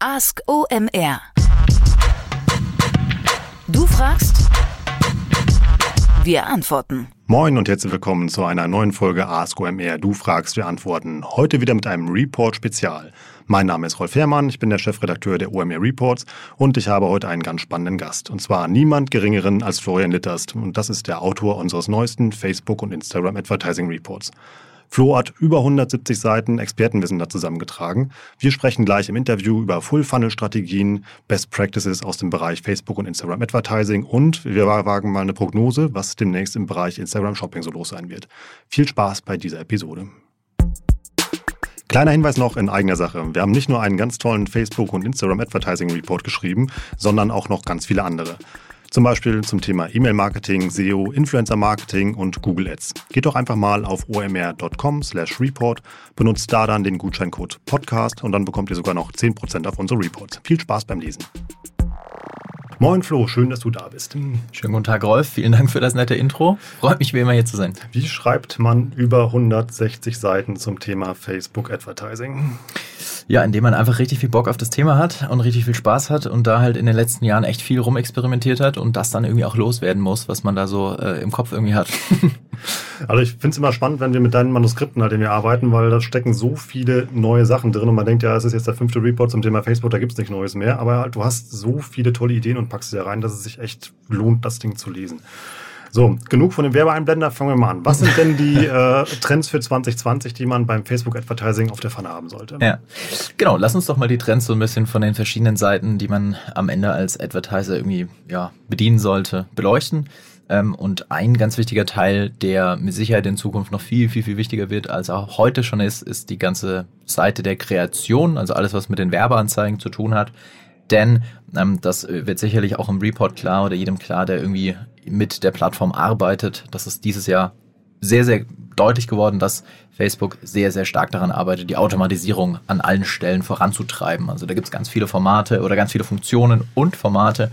Ask OMR. Du fragst, wir antworten. Moin und herzlich willkommen zu einer neuen Folge Ask OMR. Du fragst, wir antworten. Heute wieder mit einem Report-Spezial. Mein Name ist Rolf Herrmann, ich bin der Chefredakteur der OMR Reports und ich habe heute einen ganz spannenden Gast. Und zwar niemand geringeren als Florian Litterst. Und das ist der Autor unseres neuesten Facebook- und Instagram Advertising Reports. Flo hat über 170 Seiten Expertenwissen da zusammengetragen. Wir sprechen gleich im Interview über Full-Funnel-Strategien, Best Practices aus dem Bereich Facebook und Instagram Advertising und wir wagen mal eine Prognose, was demnächst im Bereich Instagram Shopping so los sein wird. Viel Spaß bei dieser Episode. Kleiner Hinweis noch in eigener Sache. Wir haben nicht nur einen ganz tollen Facebook- und Instagram Advertising Report geschrieben, sondern auch noch ganz viele andere. Zum Beispiel zum Thema E-Mail-Marketing, SEO, Influencer-Marketing und Google Ads. Geht doch einfach mal auf omr.com slash report, benutzt da dann den Gutscheincode Podcast und dann bekommt ihr sogar noch 10% auf unsere Reports. Viel Spaß beim Lesen. Moin Flo, schön, dass du da bist. Schönen guten Tag, Rolf. Vielen Dank für das nette Intro. Freut mich wie immer hier zu sein. Wie schreibt man über 160 Seiten zum Thema Facebook Advertising? Ja, indem man einfach richtig viel Bock auf das Thema hat und richtig viel Spaß hat und da halt in den letzten Jahren echt viel rumexperimentiert hat und das dann irgendwie auch loswerden muss, was man da so äh, im Kopf irgendwie hat. also ich finde es immer spannend, wenn wir mit deinen Manuskripten halt in wir arbeiten, weil da stecken so viele neue Sachen drin und man denkt ja, es ist jetzt der fünfte Report zum Thema Facebook, da gibt es nichts Neues mehr, aber du hast so viele tolle Ideen und packst sie da rein, dass es sich echt lohnt, das Ding zu lesen. So, genug von dem Werbeeinblender, fangen wir mal an. Was sind denn die äh, Trends für 2020, die man beim Facebook Advertising auf der Pfanne haben sollte? Ja, genau. Lass uns doch mal die Trends so ein bisschen von den verschiedenen Seiten, die man am Ende als Advertiser irgendwie ja, bedienen sollte, beleuchten. Ähm, und ein ganz wichtiger Teil, der mit Sicherheit in Zukunft noch viel, viel, viel wichtiger wird, als auch heute schon ist, ist die ganze Seite der Kreation, also alles, was mit den Werbeanzeigen zu tun hat. Denn ähm, das wird sicherlich auch im Report klar oder jedem klar, der irgendwie mit der Plattform arbeitet. Das ist dieses Jahr sehr, sehr deutlich geworden, dass Facebook sehr, sehr stark daran arbeitet, die Automatisierung an allen Stellen voranzutreiben. Also da gibt es ganz viele Formate oder ganz viele Funktionen und Formate,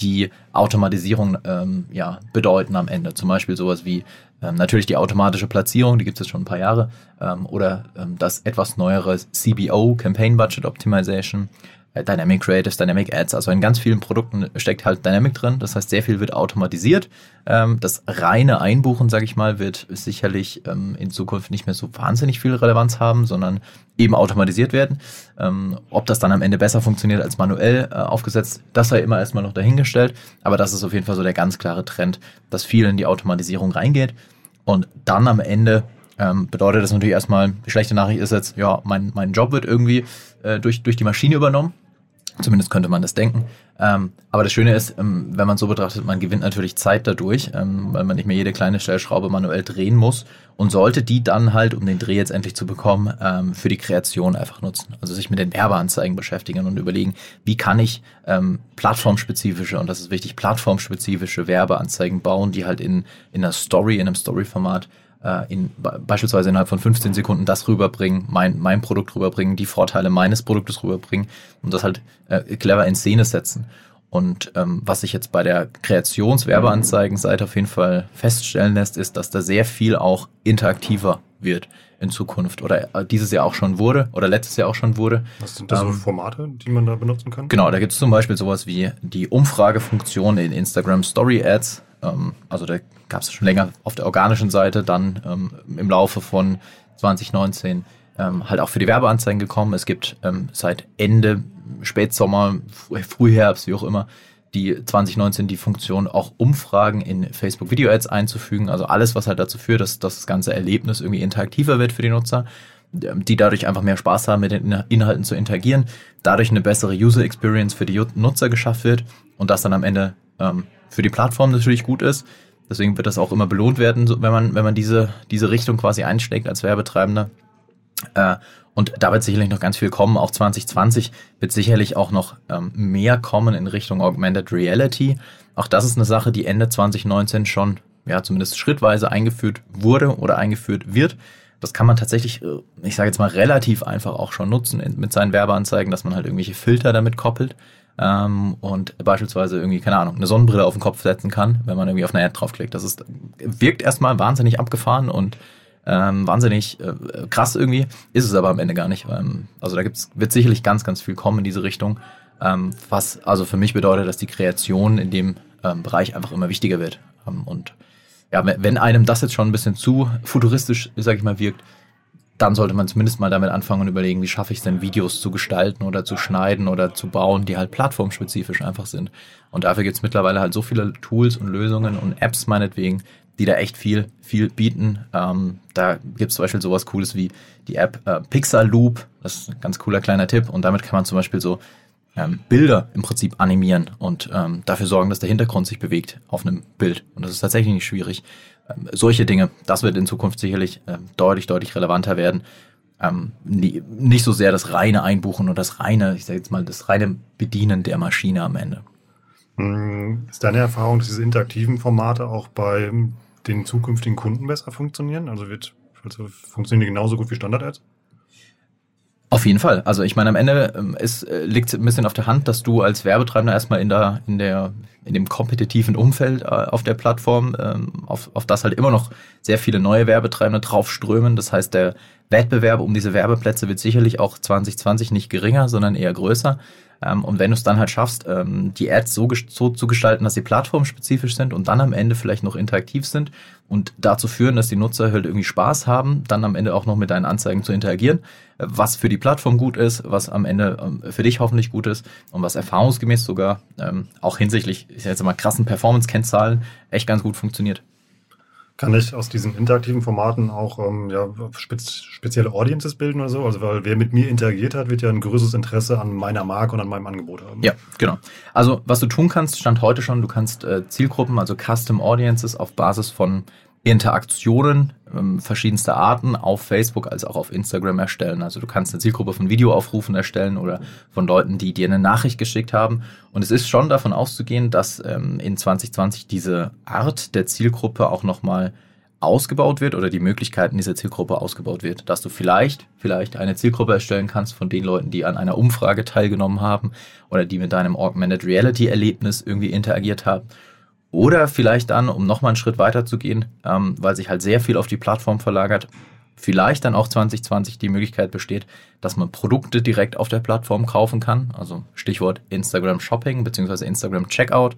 die Automatisierung ähm, ja, bedeuten am Ende. Zum Beispiel sowas wie ähm, natürlich die automatische Platzierung, die gibt es schon ein paar Jahre, ähm, oder ähm, das etwas neuere CBO, Campaign Budget Optimization, Dynamic Creatives, Dynamic Ads. Also in ganz vielen Produkten steckt halt Dynamic drin. Das heißt, sehr viel wird automatisiert. Ähm, das reine Einbuchen, sage ich mal, wird sicherlich ähm, in Zukunft nicht mehr so wahnsinnig viel Relevanz haben, sondern eben automatisiert werden. Ähm, ob das dann am Ende besser funktioniert als manuell äh, aufgesetzt, das sei immer erstmal noch dahingestellt. Aber das ist auf jeden Fall so der ganz klare Trend, dass viel in die Automatisierung reingeht. Und dann am Ende bedeutet das natürlich erstmal, die schlechte Nachricht ist jetzt, ja, mein, mein Job wird irgendwie äh, durch, durch die Maschine übernommen. Zumindest könnte man das denken. Ähm, aber das Schöne ist, ähm, wenn man so betrachtet, man gewinnt natürlich Zeit dadurch, ähm, weil man nicht mehr jede kleine Stellschraube manuell drehen muss und sollte die dann halt, um den Dreh jetzt endlich zu bekommen, ähm, für die Kreation einfach nutzen. Also sich mit den Werbeanzeigen beschäftigen und überlegen, wie kann ich ähm, plattformspezifische, und das ist wichtig, plattformspezifische Werbeanzeigen bauen, die halt in, in einer Story, in einem Story-Format äh, in, beispielsweise innerhalb von 15 Sekunden das rüberbringen, mein, mein Produkt rüberbringen, die Vorteile meines Produktes rüberbringen und das halt äh, clever in Szene setzen. Und ähm, was sich jetzt bei der Kreationswerbeanzeigenseite auf jeden Fall feststellen lässt, ist, dass da sehr viel auch interaktiver wird in Zukunft oder äh, dieses Jahr auch schon wurde oder letztes Jahr auch schon wurde. Was sind das ähm, so Formate, die man da benutzen kann? Genau, da gibt es zum Beispiel sowas wie die Umfragefunktion in Instagram Story Ads. Ähm, also da gab es schon länger auf der organischen Seite, dann ähm, im Laufe von 2019 ähm, halt auch für die Werbeanzeigen gekommen. Es gibt seit Ende Spätsommer, Frühherbst, wie auch immer, die 2019 die Funktion auch Umfragen in Facebook Video Ads einzufügen. Also alles, was halt dazu führt, dass, dass das ganze Erlebnis irgendwie interaktiver wird für die Nutzer, die dadurch einfach mehr Spaß haben, mit den Inhalten zu interagieren, dadurch eine bessere User Experience für die Nutzer geschafft wird und das dann am Ende ähm, für die Plattform natürlich gut ist. Deswegen wird das auch immer belohnt werden, wenn man, wenn man diese, diese Richtung quasi einschlägt als Werbetreibender. Äh, und da wird sicherlich noch ganz viel kommen. Auch 2020 wird sicherlich auch noch ähm, mehr kommen in Richtung Augmented Reality. Auch das ist eine Sache, die Ende 2019 schon, ja, zumindest schrittweise eingeführt wurde oder eingeführt wird. Das kann man tatsächlich, äh, ich sage jetzt mal, relativ einfach auch schon nutzen mit seinen Werbeanzeigen, dass man halt irgendwelche Filter damit koppelt ähm, und beispielsweise irgendwie, keine Ahnung, eine Sonnenbrille auf den Kopf setzen kann, wenn man irgendwie auf eine Ad draufklickt. Das ist, wirkt erstmal wahnsinnig abgefahren und ähm, wahnsinnig äh, krass irgendwie, ist es aber am Ende gar nicht. Ähm, also da gibt's, wird sicherlich ganz, ganz viel kommen in diese Richtung, ähm, was also für mich bedeutet, dass die Kreation in dem ähm, Bereich einfach immer wichtiger wird. Ähm, und ja, wenn einem das jetzt schon ein bisschen zu futuristisch, sag ich mal, wirkt, dann sollte man zumindest mal damit anfangen und überlegen, wie schaffe ich es denn, Videos zu gestalten oder zu schneiden oder zu bauen, die halt plattformspezifisch einfach sind. Und dafür gibt es mittlerweile halt so viele Tools und Lösungen und Apps meinetwegen, die da echt viel, viel bieten. Ähm, da gibt es zum Beispiel sowas Cooles wie die App äh, Pixar Loop. Das ist ein ganz cooler kleiner Tipp. Und damit kann man zum Beispiel so ähm, Bilder im Prinzip animieren und ähm, dafür sorgen, dass der Hintergrund sich bewegt auf einem Bild. Und das ist tatsächlich nicht schwierig. Ähm, solche Dinge, das wird in Zukunft sicherlich ähm, deutlich, deutlich relevanter werden. Ähm, nie, nicht so sehr das reine Einbuchen und das reine, ich sage jetzt mal, das reine Bedienen der Maschine am Ende. Hm, ist deine Erfahrung, dass diese interaktiven Formate auch bei den zukünftigen Kunden besser funktionieren? Also wird also funktionieren die genauso gut wie Standard-Ads? Auf jeden Fall. Also ich meine, am Ende ähm, es äh, liegt ein bisschen auf der Hand, dass du als Werbetreibender erstmal in der, in der, in dem kompetitiven Umfeld äh, auf der Plattform, ähm, auf, auf das halt immer noch sehr viele neue Werbetreibende draufströmen. Das heißt, der Wettbewerb um diese Werbeplätze wird sicherlich auch 2020 nicht geringer, sondern eher größer. Ähm, und wenn du es dann halt schaffst, ähm, die Ads so, so zu gestalten, dass sie plattformspezifisch sind und dann am Ende vielleicht noch interaktiv sind und dazu führen, dass die Nutzer halt irgendwie Spaß haben, dann am Ende auch noch mit deinen Anzeigen zu interagieren, was für die Plattform gut ist, was am Ende ähm, für dich hoffentlich gut ist und was erfahrungsgemäß sogar auch hinsichtlich, ich jetzt mal krassen Performance-Kennzahlen echt ganz gut funktioniert. Kann ich aus diesen interaktiven Formaten auch ähm, ja, spez spezielle Audiences bilden oder so? Also weil wer mit mir interagiert hat, wird ja ein größeres Interesse an meiner Marke und an meinem Angebot haben. Ja, genau. Also was du tun kannst, stand heute schon, du kannst äh, Zielgruppen, also Custom Audiences auf Basis von Interaktionen ähm, verschiedenster Arten auf Facebook als auch auf Instagram erstellen. Also du kannst eine Zielgruppe von Videoaufrufen erstellen oder von Leuten, die dir eine Nachricht geschickt haben. Und es ist schon davon auszugehen, dass ähm, in 2020 diese Art der Zielgruppe auch nochmal ausgebaut wird oder die Möglichkeiten dieser Zielgruppe ausgebaut wird, dass du vielleicht, vielleicht eine Zielgruppe erstellen kannst von den Leuten, die an einer Umfrage teilgenommen haben oder die mit deinem Augmented Reality Erlebnis irgendwie interagiert haben oder vielleicht dann, um nochmal einen Schritt weiter zu gehen, ähm, weil sich halt sehr viel auf die Plattform verlagert, vielleicht dann auch 2020 die Möglichkeit besteht, dass man Produkte direkt auf der Plattform kaufen kann. Also Stichwort Instagram Shopping bzw. Instagram Checkout.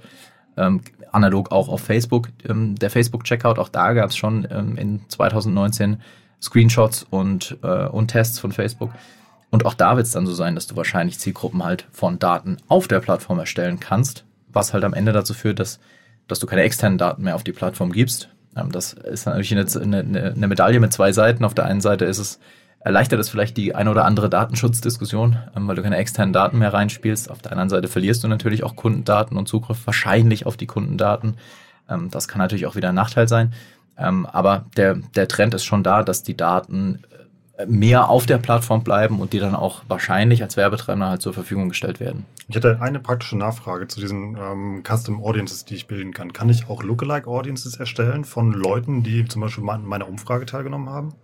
Ähm, analog auch auf Facebook. Ähm, der Facebook Checkout, auch da gab es schon ähm, in 2019 Screenshots und, äh, und Tests von Facebook. Und auch da wird es dann so sein, dass du wahrscheinlich Zielgruppen halt von Daten auf der Plattform erstellen kannst, was halt am Ende dazu führt, dass dass du keine externen Daten mehr auf die Plattform gibst. Ähm, das ist natürlich eine, eine, eine Medaille mit zwei Seiten. Auf der einen Seite ist es, erleichtert es vielleicht die eine oder andere Datenschutzdiskussion, ähm, weil du keine externen Daten mehr reinspielst. Auf der anderen Seite verlierst du natürlich auch Kundendaten und Zugriff wahrscheinlich auf die Kundendaten. Ähm, das kann natürlich auch wieder ein Nachteil sein. Aber der, der Trend ist schon da, dass die Daten mehr auf der Plattform bleiben und die dann auch wahrscheinlich als Werbetreibender halt zur Verfügung gestellt werden. Ich hätte eine praktische Nachfrage zu diesen ähm, Custom Audiences, die ich bilden kann. Kann ich auch Lookalike Audiences erstellen von Leuten, die zum Beispiel an meiner Umfrage teilgenommen haben?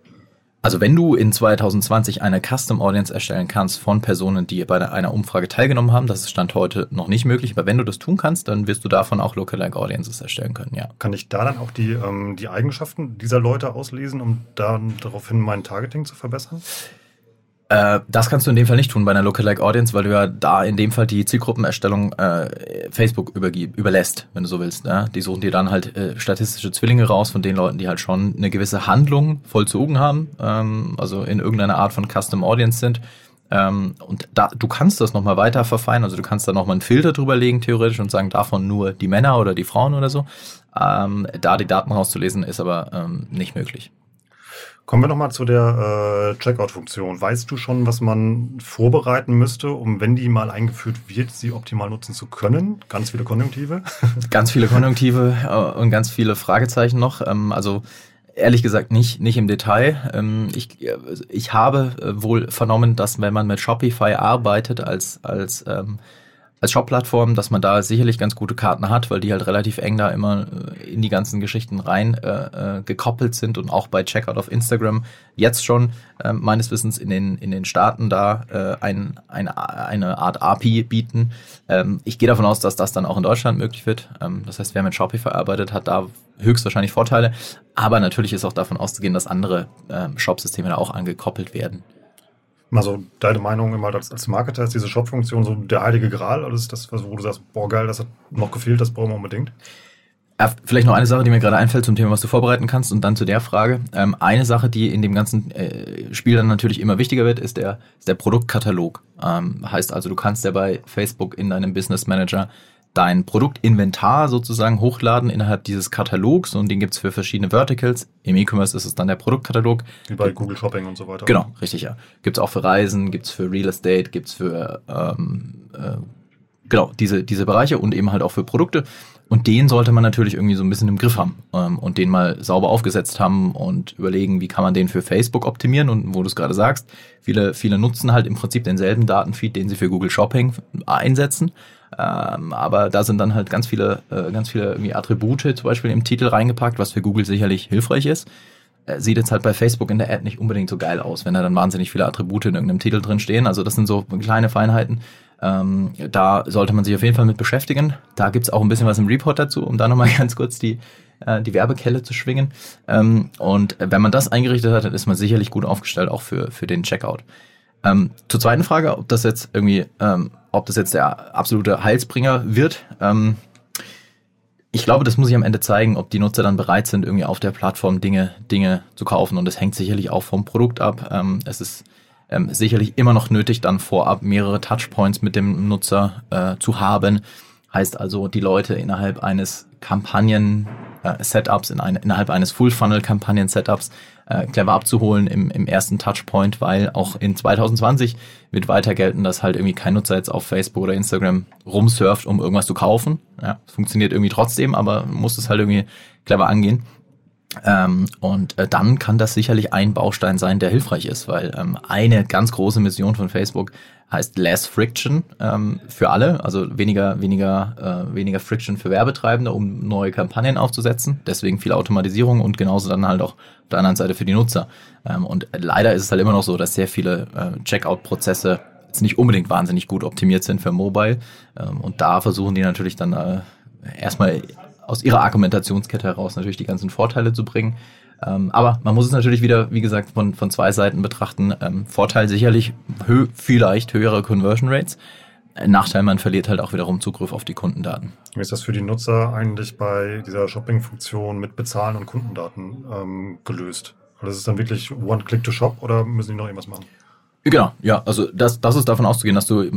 Also wenn du in 2020 eine Custom Audience erstellen kannst von Personen, die bei einer Umfrage teilgenommen haben, das ist Stand heute noch nicht möglich, aber wenn du das tun kannst, dann wirst du davon auch Lookalike Audiences erstellen können, ja. Kann ich da dann auch die, ähm, die Eigenschaften dieser Leute auslesen, um dann daraufhin mein Targeting zu verbessern? Äh, das kannst du in dem Fall nicht tun bei einer Lookalike Audience, weil du ja da in dem Fall die Zielgruppenerstellung äh, Facebook überlässt, wenn du so willst. Ja? Die suchen dir dann halt äh, statistische Zwillinge raus von den Leuten, die halt schon eine gewisse Handlung vollzogen haben, ähm, also in irgendeiner Art von Custom Audience sind. Ähm, und da, du kannst das nochmal weiter verfeinern, also du kannst da nochmal einen Filter drüber legen, theoretisch, und sagen, davon nur die Männer oder die Frauen oder so. Ähm, da die Daten rauszulesen, ist aber ähm, nicht möglich. Kommen wir nochmal zu der äh, Checkout-Funktion. Weißt du schon, was man vorbereiten müsste, um, wenn die mal eingeführt wird, sie optimal nutzen zu können? Ganz viele Konjunktive? Ganz viele Konjunktive äh, und ganz viele Fragezeichen noch. Ähm, also ehrlich gesagt nicht, nicht im Detail. Ähm, ich, äh, ich habe äh, wohl vernommen, dass wenn man mit Shopify arbeitet als, als ähm, als Shop-Plattform, dass man da sicherlich ganz gute Karten hat, weil die halt relativ eng da immer äh, in die ganzen Geschichten rein äh, äh, gekoppelt sind und auch bei Checkout auf Instagram jetzt schon äh, meines Wissens in den, in den Staaten da äh, ein, eine, eine Art API bieten. Ähm, ich gehe davon aus, dass das dann auch in Deutschland möglich wird. Ähm, das heißt, wer mit Shopify arbeitet, hat da höchstwahrscheinlich Vorteile. Aber natürlich ist auch davon auszugehen, dass andere äh, Shop-Systeme da auch angekoppelt werden. Also deine Meinung immer als, als Marketer ist diese Shop-Funktion so der heilige Gral? Alles das, wo du sagst, boah geil, das hat noch gefehlt, das brauchen wir unbedingt? Ja, vielleicht noch eine Sache, die mir gerade einfällt zum Thema, was du vorbereiten kannst und dann zu der Frage. Ähm, eine Sache, die in dem ganzen äh, Spiel dann natürlich immer wichtiger wird, ist der, ist der Produktkatalog. Ähm, heißt also, du kannst ja bei Facebook in deinem Business Manager dein Produktinventar sozusagen hochladen innerhalb dieses Katalogs und den gibt's für verschiedene Verticals. Im E-Commerce ist es dann der Produktkatalog. Wie bei Google Shopping und so weiter. Genau, richtig, ja. Gibt's auch für Reisen, gibt's für Real Estate, gibt's für ähm, äh, genau diese, diese Bereiche und eben halt auch für Produkte. Und den sollte man natürlich irgendwie so ein bisschen im Griff haben ähm, und den mal sauber aufgesetzt haben und überlegen, wie kann man den für Facebook optimieren und wo du es gerade sagst, viele, viele nutzen halt im Prinzip denselben Datenfeed, den sie für Google Shopping einsetzen ähm, aber da sind dann halt ganz viele, äh, ganz viele irgendwie Attribute zum Beispiel im Titel reingepackt, was für Google sicherlich hilfreich ist. Äh, sieht jetzt halt bei Facebook in der Ad nicht unbedingt so geil aus, wenn da dann wahnsinnig viele Attribute in irgendeinem Titel drin stehen. Also das sind so kleine Feinheiten. Ähm, da sollte man sich auf jeden Fall mit beschäftigen. Da gibt's auch ein bisschen was im Report dazu, um da nochmal ganz kurz die, äh, die Werbekelle zu schwingen. Ähm, und wenn man das eingerichtet hat, dann ist man sicherlich gut aufgestellt, auch für, für den Checkout. Ähm, zur zweiten Frage, ob das jetzt irgendwie, ähm, ob das jetzt der absolute Heilsbringer wird. Ähm, ich glaube, das muss sich am Ende zeigen, ob die Nutzer dann bereit sind, irgendwie auf der Plattform Dinge, Dinge zu kaufen. Und das hängt sicherlich auch vom Produkt ab. Ähm, es ist ähm, sicherlich immer noch nötig, dann vorab mehrere Touchpoints mit dem Nutzer äh, zu haben. Heißt also, die Leute innerhalb eines Kampagnen-Setups, äh, in eine, innerhalb eines Full-Funnel-Kampagnen-Setups äh, clever abzuholen im, im ersten Touchpoint, weil auch in 2020 wird weiter gelten, dass halt irgendwie kein Nutzer jetzt auf Facebook oder Instagram rumsurft, um irgendwas zu kaufen. Ja, funktioniert irgendwie trotzdem, aber muss es halt irgendwie clever angehen. Ähm, und äh, dann kann das sicherlich ein Baustein sein, der hilfreich ist, weil ähm, eine ganz große Mission von Facebook heißt Less Friction ähm, für alle, also weniger, weniger, äh, weniger Friction für Werbetreibende, um neue Kampagnen aufzusetzen. Deswegen viel Automatisierung und genauso dann halt auch auf der anderen Seite für die Nutzer. Ähm, und leider ist es halt immer noch so, dass sehr viele äh, Checkout-Prozesse jetzt nicht unbedingt wahnsinnig gut optimiert sind für Mobile. Ähm, und da versuchen die natürlich dann äh, erstmal aus ihrer Argumentationskette heraus natürlich die ganzen Vorteile zu bringen. Ähm, aber man muss es natürlich wieder, wie gesagt, von, von zwei Seiten betrachten. Ähm, Vorteil sicherlich hö vielleicht höhere Conversion Rates. Nachteil, man verliert halt auch wiederum Zugriff auf die Kundendaten. Wie ist das für die Nutzer eigentlich bei dieser Shopping-Funktion mit Bezahlen und Kundendaten ähm, gelöst? Also ist es dann wirklich One-Click-to-Shop oder müssen die noch irgendwas machen? Genau, ja, also das, das ist davon auszugehen, dass du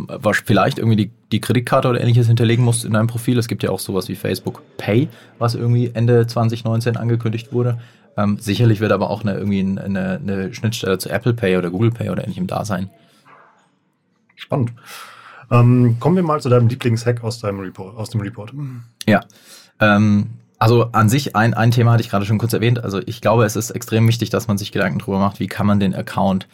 vielleicht irgendwie die, die Kreditkarte oder ähnliches hinterlegen musst in deinem Profil. Es gibt ja auch sowas wie Facebook Pay, was irgendwie Ende 2019 angekündigt wurde. Ähm, sicherlich wird aber auch eine, irgendwie eine, eine Schnittstelle zu Apple Pay oder Google Pay oder ähnlichem da sein. Spannend. Ähm, kommen wir mal zu deinem Lieblingshack aus deinem Report, aus dem Report. Ja. Ähm, also an sich, ein, ein Thema hatte ich gerade schon kurz erwähnt. Also ich glaube, es ist extrem wichtig, dass man sich Gedanken darüber macht, wie kann man den Account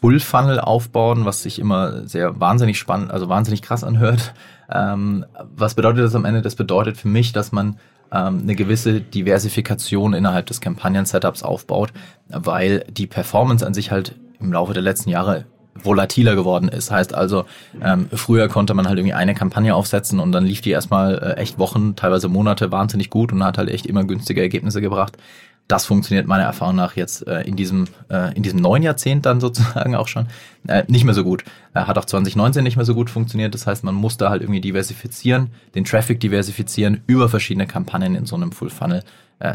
Full Funnel aufbauen, was sich immer sehr wahnsinnig spannend, also wahnsinnig krass anhört. Ähm, was bedeutet das am Ende? Das bedeutet für mich, dass man ähm, eine gewisse Diversifikation innerhalb des Kampagnen-Setups aufbaut, weil die Performance an sich halt im Laufe der letzten Jahre volatiler geworden ist. Heißt also, ähm, früher konnte man halt irgendwie eine Kampagne aufsetzen und dann lief die erstmal äh, echt Wochen, teilweise Monate wahnsinnig gut und hat halt echt immer günstige Ergebnisse gebracht das funktioniert meiner Erfahrung nach jetzt äh, in diesem äh, in diesem neuen Jahrzehnt dann sozusagen auch schon äh, nicht mehr so gut. Äh, hat auch 2019 nicht mehr so gut funktioniert. Das heißt, man muss da halt irgendwie diversifizieren, den Traffic diversifizieren über verschiedene Kampagnen in so einem Full Funnel äh.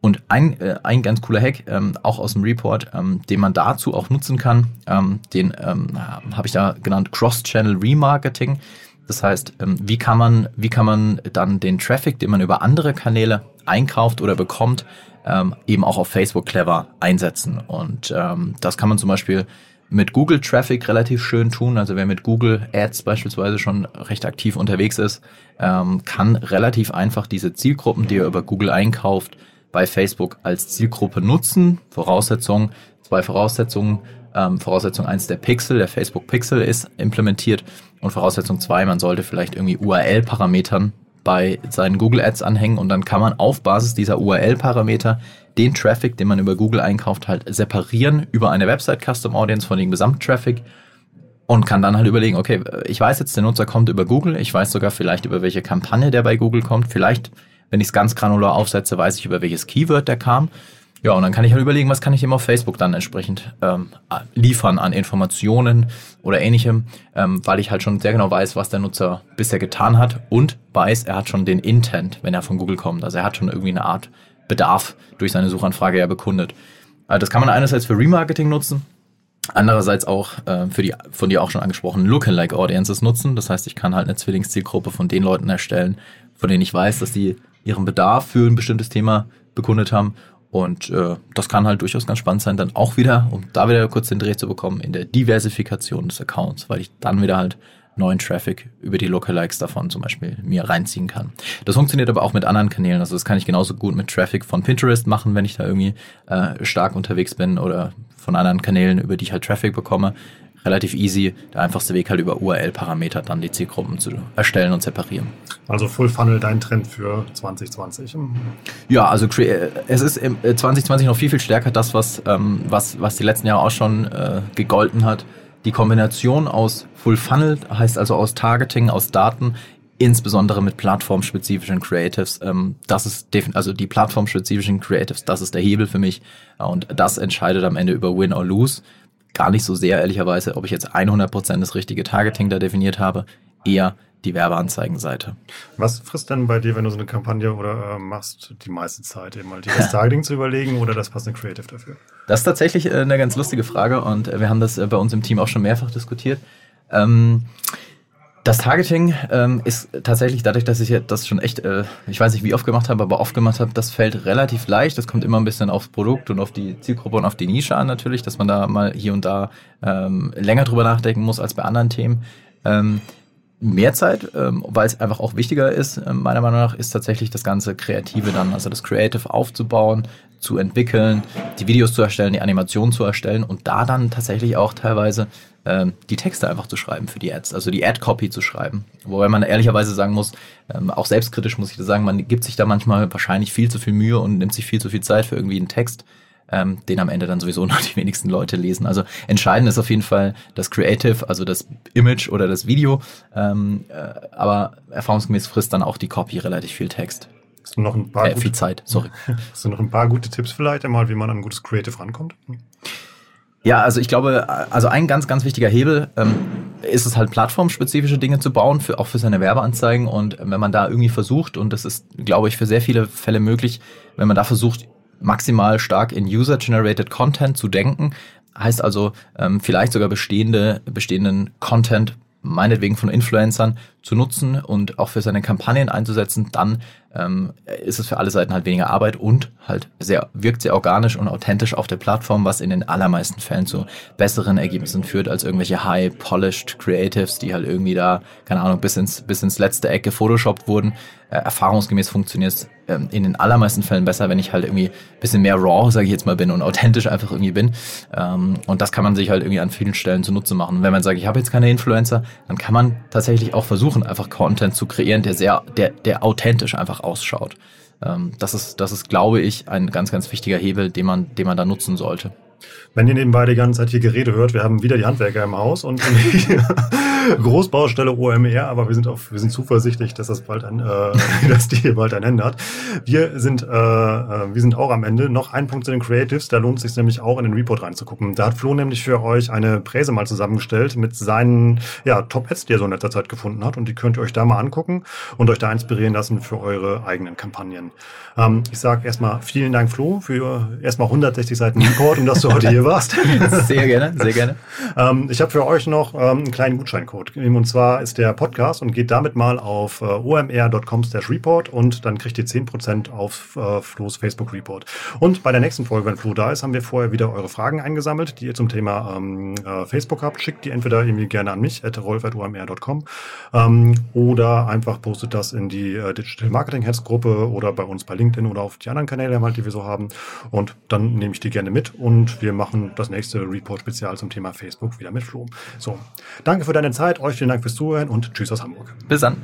Und ein äh, ein ganz cooler Hack ähm, auch aus dem Report, ähm, den man dazu auch nutzen kann, ähm, den ähm, habe ich da genannt Cross-Channel Remarketing. Das heißt, ähm, wie kann man wie kann man dann den Traffic, den man über andere Kanäle einkauft oder bekommt, ähm, eben auch auf Facebook clever einsetzen. Und ähm, das kann man zum Beispiel mit Google Traffic relativ schön tun. Also wer mit Google Ads beispielsweise schon recht aktiv unterwegs ist, kann relativ einfach diese Zielgruppen, die er über Google einkauft, bei Facebook als Zielgruppe nutzen. Voraussetzung, zwei Voraussetzungen. Voraussetzung eins der Pixel, der Facebook Pixel ist implementiert Und Voraussetzung zwei, man sollte vielleicht irgendwie URL-Parametern bei seinen Google Ads anhängen und dann kann man auf Basis dieser URL-Parameter den Traffic, den man über Google einkauft, halt separieren über eine Website Custom Audience von dem Gesamttraffic und kann dann halt überlegen, okay, ich weiß jetzt, der Nutzer kommt über Google, ich weiß sogar vielleicht über welche Kampagne der bei Google kommt, vielleicht, wenn ich es ganz granular aufsetze, weiß ich über welches Keyword der kam. Ja, und dann kann ich halt überlegen, was kann ich ihm auf Facebook dann entsprechend ähm, liefern an Informationen oder ähnlichem, ähm, weil ich halt schon sehr genau weiß, was der Nutzer bisher getan hat und weiß, er hat schon den Intent, wenn er von Google kommt. Also er hat schon irgendwie eine Art Bedarf durch seine Suchanfrage ja bekundet. Also das kann man einerseits für Remarketing nutzen, Andererseits auch äh, für die von dir auch schon angesprochenen Lookalike Audiences nutzen. Das heißt, ich kann halt eine Zwillingszielgruppe von den Leuten erstellen, von denen ich weiß, dass die ihren Bedarf für ein bestimmtes Thema bekundet haben. Und äh, das kann halt durchaus ganz spannend sein, dann auch wieder, um da wieder kurz den Dreh zu bekommen, in der Diversifikation des Accounts, weil ich dann wieder halt neuen Traffic über die Lookalikes davon zum Beispiel mir reinziehen kann. Das funktioniert aber auch mit anderen Kanälen. Also das kann ich genauso gut mit Traffic von Pinterest machen, wenn ich da irgendwie äh, stark unterwegs bin oder von anderen Kanälen, über die ich halt Traffic bekomme. Relativ easy. Der einfachste Weg halt über URL-Parameter dann die Zielgruppen zu erstellen und separieren. Also Full Funnel dein Trend für 2020. Ja, also es ist im 2020 äh, noch viel, viel stärker das, was, ähm, was, was die letzten Jahre auch schon äh, gegolten hat die Kombination aus Full Funnel, heißt also aus Targeting, aus Daten, insbesondere mit plattformspezifischen Creatives, ähm, das ist also die plattformspezifischen Creatives, das ist der Hebel für mich und das entscheidet am Ende über Win or Lose. Gar nicht so sehr, ehrlicherweise, ob ich jetzt 100% das richtige Targeting da definiert habe, eher die Werbeanzeigenseite. Was frisst denn bei dir, wenn du so eine Kampagne oder äh, machst, die meiste Zeit eben mal das Targeting zu überlegen oder das passende Creative dafür? Das ist tatsächlich äh, eine ganz lustige Frage und äh, wir haben das äh, bei uns im Team auch schon mehrfach diskutiert. Ähm, das Targeting ähm, ist tatsächlich dadurch, dass ich das schon echt, äh, ich weiß nicht wie oft gemacht habe, aber oft gemacht habe, das fällt relativ leicht. Das kommt immer ein bisschen aufs Produkt und auf die Zielgruppe und auf die Nische an natürlich, dass man da mal hier und da ähm, länger drüber nachdenken muss als bei anderen Themen. Ähm, mehr Zeit, ähm, weil es einfach auch wichtiger ist, äh, meiner Meinung nach, ist tatsächlich das ganze Kreative dann, also das Creative aufzubauen, zu entwickeln, die Videos zu erstellen, die Animationen zu erstellen und da dann tatsächlich auch teilweise ähm, die Texte einfach zu schreiben für die Ads, also die Ad-Copy zu schreiben. Wobei man ehrlicherweise sagen muss, ähm, auch selbstkritisch muss ich sagen, man gibt sich da manchmal wahrscheinlich viel zu viel Mühe und nimmt sich viel zu viel Zeit für irgendwie einen Text ähm, den am Ende dann sowieso noch die wenigsten Leute lesen. Also entscheidend ist auf jeden Fall das Creative, also das Image oder das Video, ähm, äh, aber erfahrungsgemäß frisst dann auch die Copy relativ viel Text. Hast du noch ein paar äh, viel Zeit, sorry. Hast du noch ein paar gute Tipps vielleicht einmal, wie man an ein gutes Creative rankommt? Ja, also ich glaube, also ein ganz, ganz wichtiger Hebel ähm, ist es halt plattformspezifische Dinge zu bauen, für, auch für seine Werbeanzeigen. Und wenn man da irgendwie versucht, und das ist, glaube ich, für sehr viele Fälle möglich, wenn man da versucht, maximal stark in User-Generated Content zu denken. Heißt also, ähm, vielleicht sogar bestehende, bestehenden Content meinetwegen von Influencern zu nutzen und auch für seine Kampagnen einzusetzen, dann ähm, ist es für alle Seiten halt weniger Arbeit und halt sehr, wirkt sehr organisch und authentisch auf der Plattform, was in den allermeisten Fällen zu besseren Ergebnissen führt als irgendwelche high-polished Creatives, die halt irgendwie da, keine Ahnung, bis ins, bis ins letzte Ecke Photoshoppt wurden. Äh, erfahrungsgemäß funktioniert es ähm, in den allermeisten Fällen besser, wenn ich halt irgendwie bisschen mehr raw, sage ich jetzt mal, bin und authentisch einfach irgendwie bin. Ähm, und das kann man sich halt irgendwie an vielen Stellen zunutze machen. Und wenn man sagt, ich habe jetzt keine Influencer, dann kann man tatsächlich auch versuchen, einfach Content zu kreieren, der sehr, der, der authentisch einfach ausschaut. Ähm, das ist, das ist, glaube ich, ein ganz, ganz wichtiger Hebel, den man, den man da nutzen sollte. Wenn ihr nebenbei die ganze Zeit hier Gerede hört, wir haben wieder die Handwerker im Haus und Großbaustelle OMR, aber wir sind auch, wir sind zuversichtlich, dass das bald ein, äh, dass die hier bald ein Ende hat. Wir sind, äh, äh, wir sind auch am Ende. Noch ein Punkt zu den Creatives, da lohnt es sich nämlich auch in den Report reinzugucken. Da hat Flo nämlich für euch eine Präse mal zusammengestellt mit seinen, ja, Top-Ads, die er so in letzter Zeit gefunden hat und die könnt ihr euch da mal angucken und euch da inspirieren lassen für eure eigenen Kampagnen. Ähm, ich sage erstmal vielen Dank, Flo, für erstmal 160 Seiten Report und dass du heute hier warst. Sehr gerne, sehr gerne. ähm, ich habe für euch noch ähm, einen kleinen Gutscheincode. Und zwar ist der Podcast und geht damit mal auf äh, omr.com/report und dann kriegt ihr 10% auf äh, Flo's Facebook Report. Und bei der nächsten Folge, wenn Flo da ist, haben wir vorher wieder eure Fragen eingesammelt, die ihr zum Thema ähm, äh, Facebook habt. Schickt die entweder irgendwie gerne an mich, at rolf.omr.com ähm, oder einfach postet das in die äh, Digital Marketing Heads Gruppe oder bei uns bei LinkedIn oder auf die anderen Kanäle, halt, die wir so haben. Und dann nehme ich die gerne mit und wir machen das nächste Report-Spezial zum Thema Facebook wieder mit Flo. So, danke für deine Zeit Zeit. Euch vielen Dank fürs Zuhören und tschüss aus Hamburg. Bis dann.